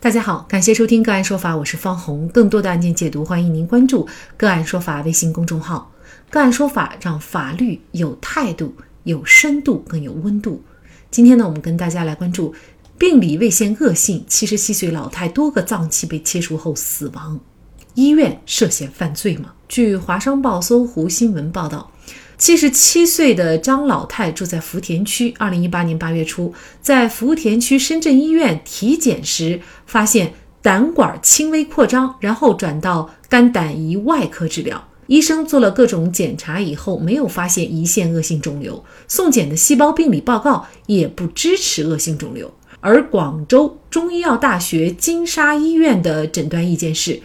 大家好，感谢收听个案说法，我是方红。更多的案件解读，欢迎您关注个案说法微信公众号。个案说法让法律有态度、有深度、更有温度。今天呢，我们跟大家来关注病理未现恶性，七十七岁老太多个脏器被切除后死亡，医院涉嫌犯罪吗？据华商报搜狐新闻报道。七十七岁的张老太住在福田区。二零一八年八月初，在福田区深圳医院体检时，发现胆管轻微扩张，然后转到肝胆胰外科治疗。医生做了各种检查以后，没有发现胰腺恶性肿瘤，送检的细胞病理报告也不支持恶性肿瘤。而广州中医药大学金沙医院的诊断意见是，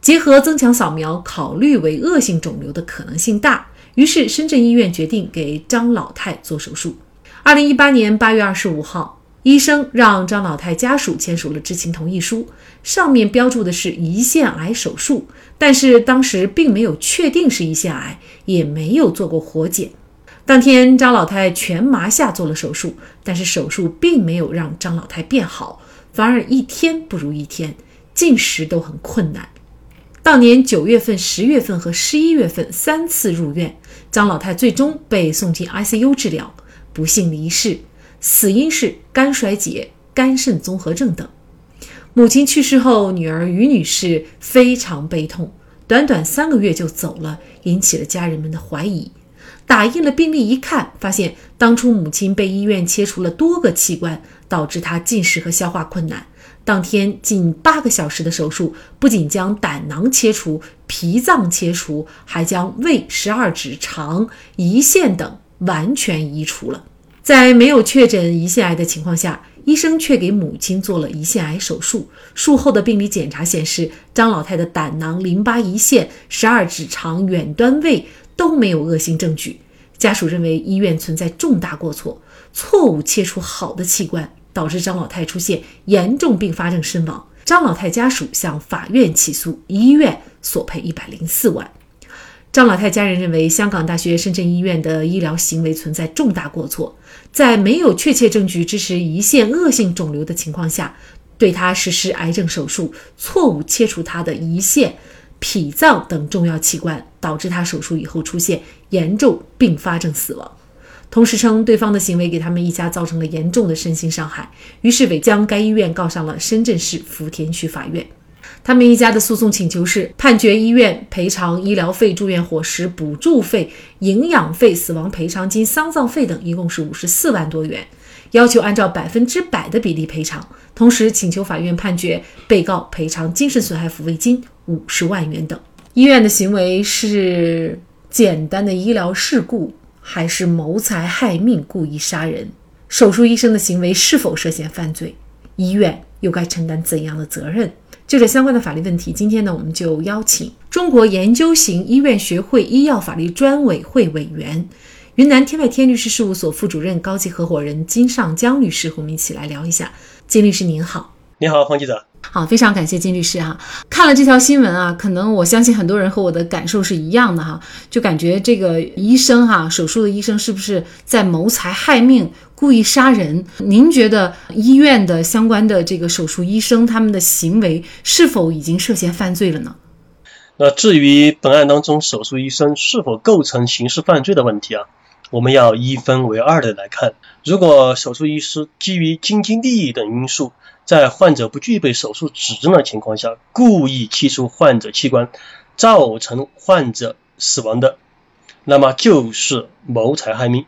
结合增强扫描，考虑为恶性肿瘤的可能性大。于是，深圳医院决定给张老太做手术。二零一八年八月二十五号，医生让张老太家属签署了知情同意书，上面标注的是胰腺癌手术，但是当时并没有确定是胰腺癌，也没有做过活检。当天，张老太全麻下做了手术，但是手术并没有让张老太变好，反而一天不如一天，进食都很困难。当年九月份、十月份和十一月份三次入院，张老太最终被送进 ICU 治疗，不幸离世，死因是肝衰竭、肝肾综合症等。母亲去世后，女儿于女士非常悲痛，短短三个月就走了，引起了家人们的怀疑。打印了病历一看，发现当初母亲被医院切除了多个器官，导致她进食和消化困难。当天近八个小时的手术，不仅将胆囊切除、脾脏切除，还将胃、十二指肠、胰腺等完全移除了。在没有确诊胰腺癌的情况下，医生却给母亲做了胰腺癌手术。术后的病理检查显示，张老太的胆囊、淋巴、胰腺、十二指肠、远端胃都没有恶性证据。家属认为医院存在重大过错，错误切除好的器官。导致张老太出现严重并发症身亡，张老太家属向法院起诉，医院索赔一百零四万。张老太家人认为，香港大学深圳医院的医疗行为存在重大过错，在没有确切证据支持胰腺恶性肿瘤的情况下，对他实施癌症手术，错误切除他的胰腺、脾脏等重要器官，导致他手术以后出现严重并发症死亡。同时称对方的行为给他们一家造成了严重的身心伤害，于是委将该医院告上了深圳市福田区法院。他们一家的诉讼请求是判决医院赔偿医疗费、住院伙食、补助费、营养费、死亡赔偿金、丧葬费等，一共是五十四万多元，要求按照百分之百的比例赔偿。同时请求法院判决被告赔偿精神损害抚慰金五十万元等。医院的行为是简单的医疗事故。还是谋财害命、故意杀人？手术医生的行为是否涉嫌犯罪？医院又该承担怎样的责任？就这相关的法律问题，今天呢，我们就邀请中国研究型医院学会医药法律专委会委员、云南天外天律师事务所副主任、高级合伙人金尚江律师和我们一起来聊一下。金律师您好，你好，黄记者。好，非常感谢金律师哈。看了这条新闻啊，可能我相信很多人和我的感受是一样的哈，就感觉这个医生哈，手术的医生是不是在谋财害命、故意杀人？您觉得医院的相关的这个手术医生他们的行为是否已经涉嫌犯罪了呢？那至于本案当中手术医生是否构成刑事犯罪的问题啊，我们要一分为二的来看。如果手术医师基于经济利益等因素，在患者不具备手术指征的情况下，故意切除患者器官，造成患者死亡的，那么就是谋财害命，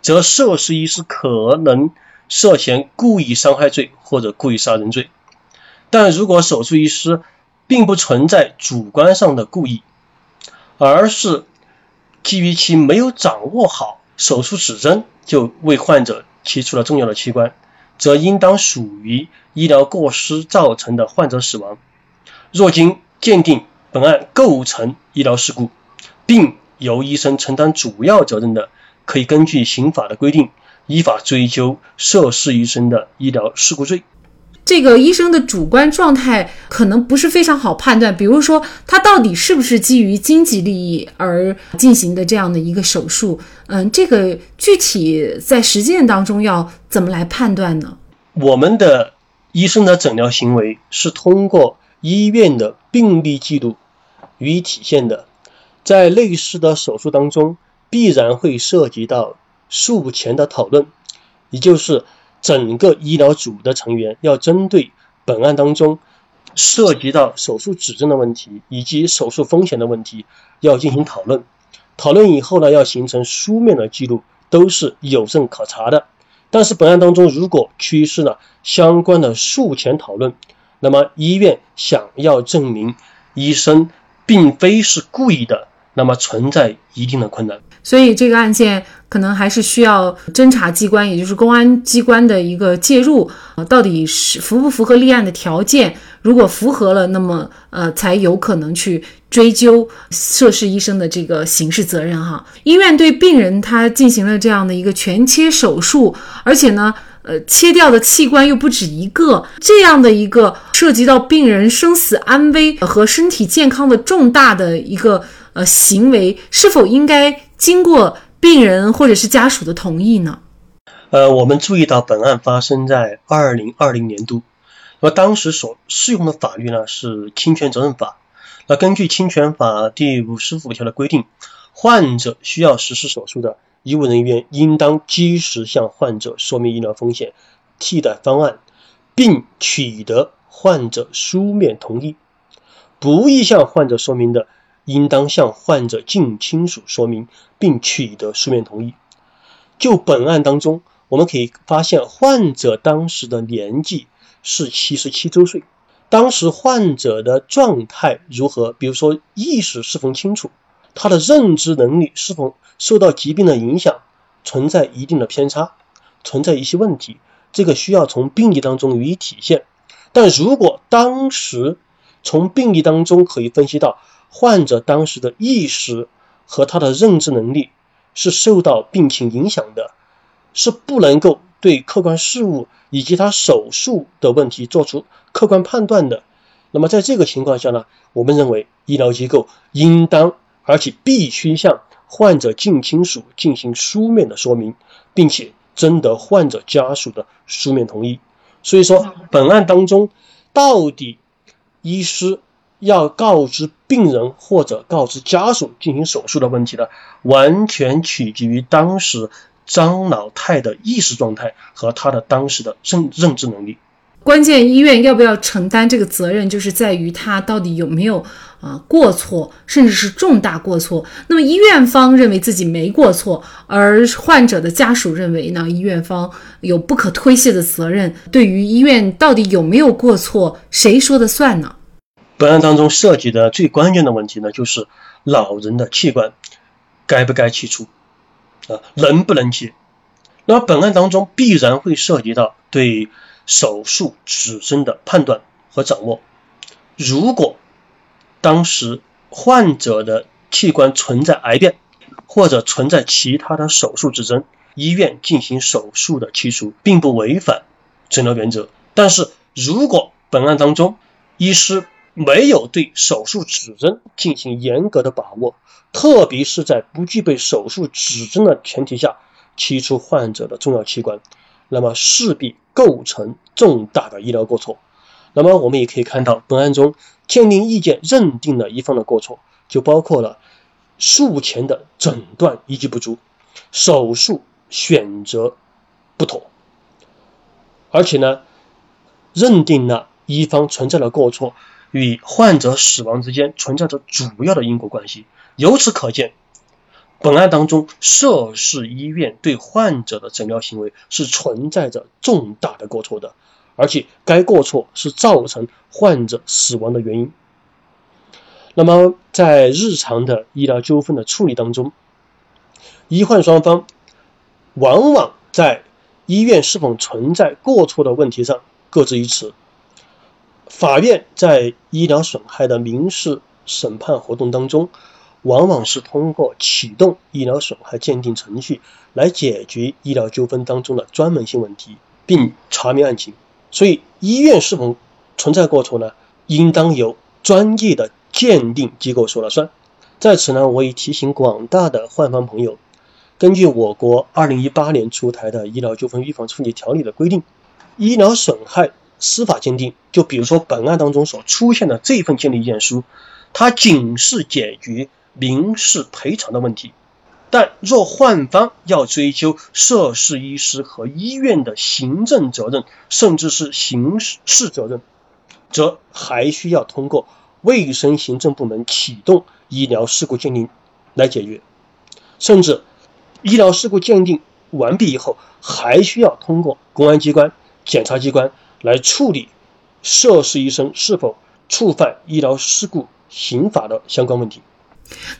则涉事医师可能涉嫌故意伤害罪或者故意杀人罪。但如果手术医师并不存在主观上的故意，而是基于其没有掌握好手术指针，就为患者切除了重要的器官。则应当属于医疗过失造成的患者死亡。若经鉴定本案构成医疗事故，并由医生承担主要责任的，可以根据刑法的规定，依法追究涉事医生的医疗事故罪。这个医生的主观状态可能不是非常好判断，比如说他到底是不是基于经济利益而进行的这样的一个手术？嗯，这个具体在实践当中要怎么来判断呢？我们的医生的诊疗行为是通过医院的病历记录予以体现的。在类似的手术当中，必然会涉及到术前的讨论，也就是整个医疗组的成员要针对本案当中涉及到手术指征的问题以及手术风险的问题要进行讨论。讨论以后呢，要形成书面的记录，都是有证可查的。但是本案当中，如果缺失了相关的术前讨论，那么医院想要证明医生并非是故意的，那么存在一定的困难。所以这个案件可能还是需要侦查机关，也就是公安机关的一个介入，呃，到底是符不符合立案的条件？如果符合了，那么呃，才有可能去追究涉事医生的这个刑事责任哈。医院对病人他进行了这样的一个全切手术，而且呢，呃，切掉的器官又不止一个，这样的一个涉及到病人生死安危和身体健康的重大的一个呃行为，是否应该经过病人或者是家属的同意呢？呃，我们注意到本案发生在二零二零年度。那么当时所适用的法律呢是侵权责任法。那根据侵权法第五十五条的规定，患者需要实施手术的医务人员应当及时向患者说明医疗风险、替代方案，并取得患者书面同意。不宜向患者说明的，应当向患者近亲属说明，并取得书面同意。就本案当中，我们可以发现患者当时的年纪。是七十七周岁，当时患者的状态如何？比如说意识是否清楚，他的认知能力是否受到疾病的影响，存在一定的偏差，存在一些问题，这个需要从病例当中予以体现。但如果当时从病例当中可以分析到患者当时的意识和他的认知能力是受到病情影响的，是不能够。对客观事物以及他手术的问题做出客观判断的，那么在这个情况下呢，我们认为医疗机构应当而且必须向患者近亲属进行书面的说明，并且征得患者家属的书面同意。所以说，本案当中到底医师要告知病人或者告知家属进行手术的问题呢，完全取决于当时。张老太的意识状态和他的当时的认认知能力，关键医院要不要承担这个责任，就是在于他到底有没有啊过错，甚至是重大过错。那么医院方认为自己没过错，而患者的家属认为呢，医院方有不可推卸的责任。对于医院到底有没有过错，谁说的算呢？本案当中涉及的最关键的问题呢，就是老人的器官该不该切除。啊，能不能接？那么本案当中必然会涉及到对手术指征的判断和掌握。如果当时患者的器官存在癌变，或者存在其他的手术指征，医院进行手术的切除并不违反诊疗原则。但是如果本案当中医师没有对手术指征进行严格的把握，特别是在不具备手术指征的前提下切除患者的重要器官，那么势必构成重大的医疗过错。那么我们也可以看到，本案中鉴定意见认定了一方的过错，就包括了术前的诊断依据不足，手术选择不妥，而且呢，认定了一方存在的过错。与患者死亡之间存在着主要的因果关系。由此可见，本案当中涉事医院对患者的诊疗行为是存在着重大的过错的，而且该过错是造成患者死亡的原因。那么，在日常的医疗纠纷的处理当中，医患双方往往在医院是否存在过错的问题上各执一词。法院在医疗损害的民事审判活动当中，往往是通过启动医疗损害鉴定程序来解决医疗纠纷当中的专门性问题，并查明案情。所以，医院是否存在过错呢？应当由专业的鉴定机构说了算。在此呢，我也提醒广大的患方朋友，根据我国二零一八年出台的《医疗纠纷预防处理条例》的规定，医疗损害。司法鉴定，就比如说本案当中所出现的这份鉴定意见书，它仅是解决民事赔偿的问题。但若患方要追究涉事医师和医院的行政责任，甚至是刑事责任，则还需要通过卫生行政部门启动医疗事故鉴定来解决，甚至医疗事故鉴定完毕以后，还需要通过公安机关、检察机关来处理涉事医生是否触犯医疗事故刑法的相关问题。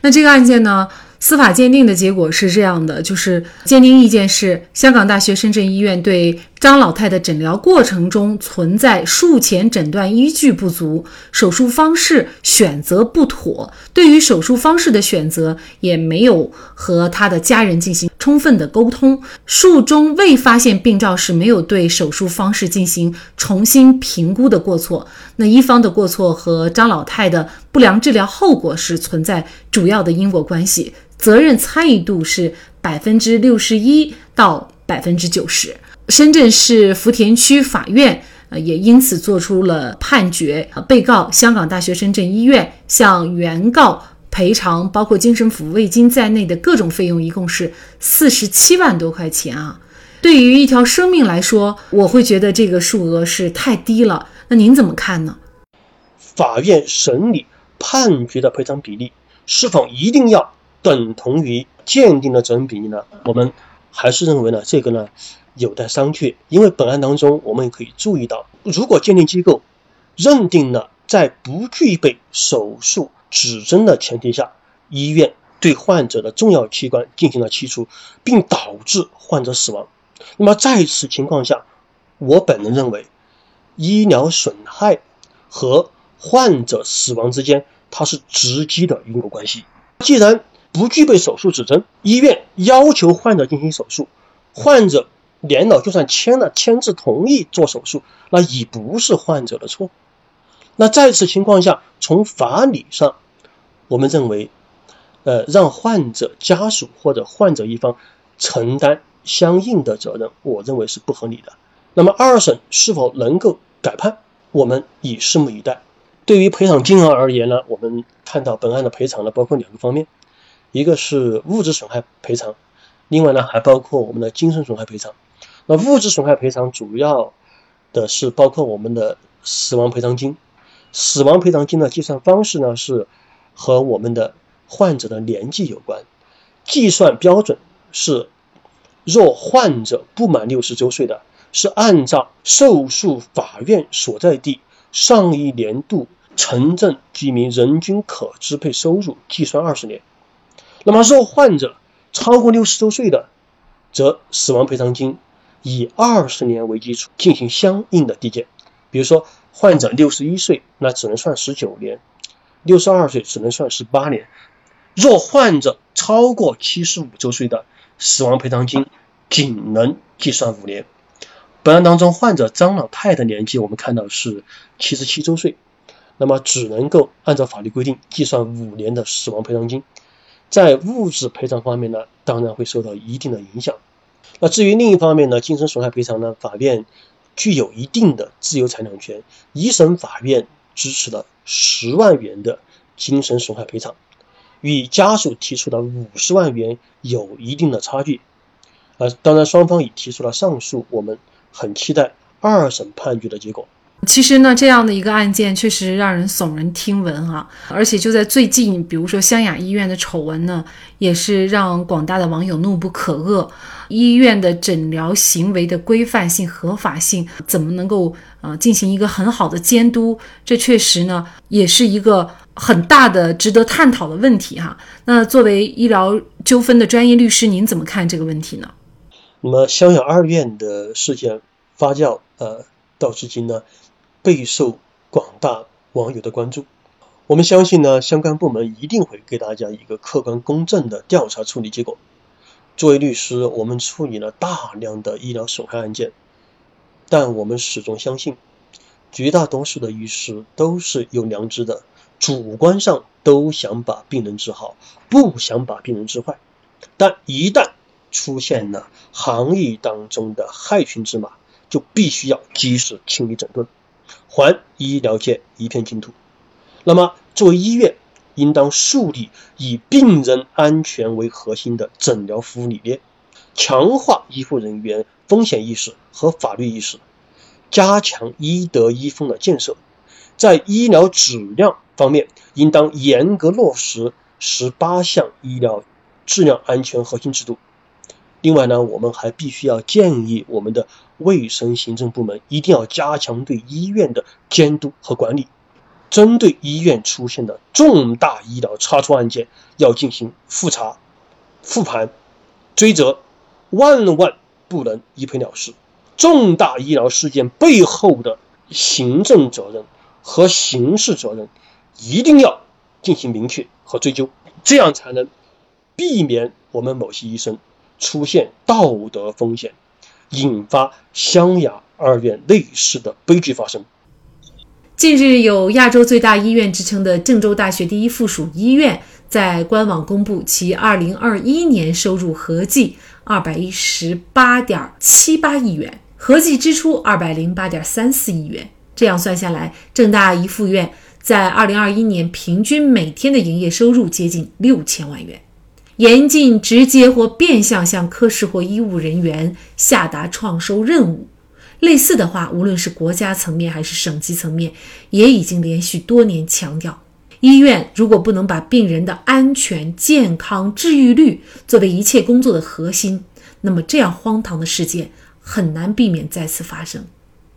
那这个案件呢？司法鉴定的结果是这样的，就是鉴定意见是香港大学深圳医院对张老太的诊疗过程中存在术前诊断依据不足，手术方式选择不妥，对于手术方式的选择也没有和他的家人进行充分的沟通，术中未发现病灶时没有对手术方式进行重新评估的过错，那一方的过错和张老太的不良治疗后果是存在主要的因果关系。责任参与度是百分之六十一到百分之九十。深圳市福田区法院呃也因此作出了判决，被告香港大学深圳医院向原告赔偿包括精神抚慰金在内的各种费用，一共是四十七万多块钱啊。对于一条生命来说，我会觉得这个数额是太低了。那您怎么看呢？法院审理判决的赔偿比例是否一定要？等同于鉴定的责任比例呢？我们还是认为呢，这个呢有待商榷。因为本案当中，我们也可以注意到，如果鉴定机构认定了在不具备手术指征的前提下，医院对患者的重要器官进行了切除，并导致患者死亡，那么在此情况下，我本人认为，医疗损害和患者死亡之间，它是直接的因果关系。既然不具备手术指征，医院要求患者进行手术，患者年老就算签了签字同意做手术，那已不是患者的错。那在此情况下，从法理上，我们认为，呃，让患者家属或者患者一方承担相应的责任，我认为是不合理的。那么二审是否能够改判，我们已拭目以待。对于赔偿金额而言呢，我们看到本案的赔偿呢，包括两个方面。一个是物质损害赔偿，另外呢还包括我们的精神损害赔偿。那物质损害赔偿主要的是包括我们的死亡赔偿金。死亡赔偿金的计算方式呢是和我们的患者的年纪有关，计算标准是若患者不满六十周岁的，是按照受诉法院所在地上一年度城镇居民人均可支配收入计算二十年。那么，若患者超过六十周岁的，则死亡赔偿金以二十年为基础进行相应的递减。比如说，患者六十一岁，那只能算十九年；六十二岁只能算十八年。若患者超过七十五周岁的，死亡赔偿金仅能计算五年。本案当中，患者张老太的年纪我们看到是七十七周岁，那么只能够按照法律规定计算五年的死亡赔偿金。在物质赔偿方面呢，当然会受到一定的影响。那至于另一方面呢，精神损害赔偿呢，法院具有一定的自由裁量权。一审法院支持了十万元的精神损害赔偿，与家属提出的五十万元有一定的差距。呃，当然双方已提出了上诉，我们很期待二审判决的结果。其实呢，这样的一个案件确实让人耸人听闻哈，而且就在最近，比如说湘雅医院的丑闻呢，也是让广大的网友怒不可遏。医院的诊疗行为的规范性、合法性，怎么能够呃进行一个很好的监督？这确实呢，也是一个很大的值得探讨的问题哈。那作为医疗纠纷的专业律师，您怎么看这个问题呢？那么湘雅二院的事件发酵呃到至今呢？备受广大网友的关注。我们相信呢，相关部门一定会给大家一个客观公正的调查处理结果。作为律师，我们处理了大量的医疗损害案件，但我们始终相信，绝大多数的医师都是有良知的，主观上都想把病人治好，不想把病人治坏。但一旦出现了行业当中的害群之马，就必须要及时清理整顿，还医疗界一片净土。那么，作为医院，应当树立以病人安全为核心的诊疗服务理念，强化医护人员风险意识和法律意识，加强医德医风的建设。在医疗质量方面，应当严格落实十八项医疗质量安全核心制度。另外呢，我们还必须要建议我们的卫生行政部门一定要加强对医院的监督和管理，针对医院出现的重大医疗差错案件，要进行复查、复盘、追责，万万不能一赔了事。重大医疗事件背后的行政责任和刑事责任一定要进行明确和追究，这样才能避免我们某些医生。出现道德风险，引发湘雅二院类似的悲剧发生。近日，有亚洲最大医院之称的郑州大学第一附属医院在官网公布其2021年收入合计218.78亿元，合计支出208.34亿元。这样算下来，郑大一附院在2021年平均每天的营业收入接近六千万元。严禁直接或变相向科室或医务人员下达创收任务。类似的话，无论是国家层面还是省级层面，也已经连续多年强调：医院如果不能把病人的安全、健康、治愈率作为一切工作的核心，那么这样荒唐的事件很难避免再次发生。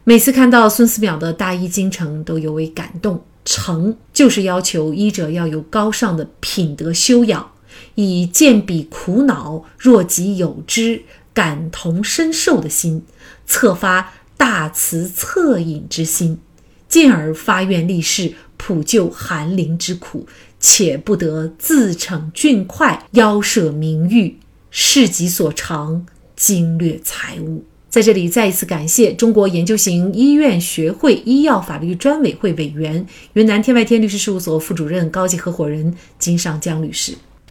每次看到孙思邈的大医精诚，都尤为感动。诚就是要求医者要有高尚的品德修养。以见彼苦恼，若己有之，感同身受的心，策发大慈恻隐之心，进而发愿立誓，普救寒灵之苦，且不得自逞俊快，邀舍名誉，事己所长，经略财物。在这里，再一次感谢中国研究型医院学会医药法律专委会委员、云南天外天律师事务所副主任、高级合伙人金尚江律师。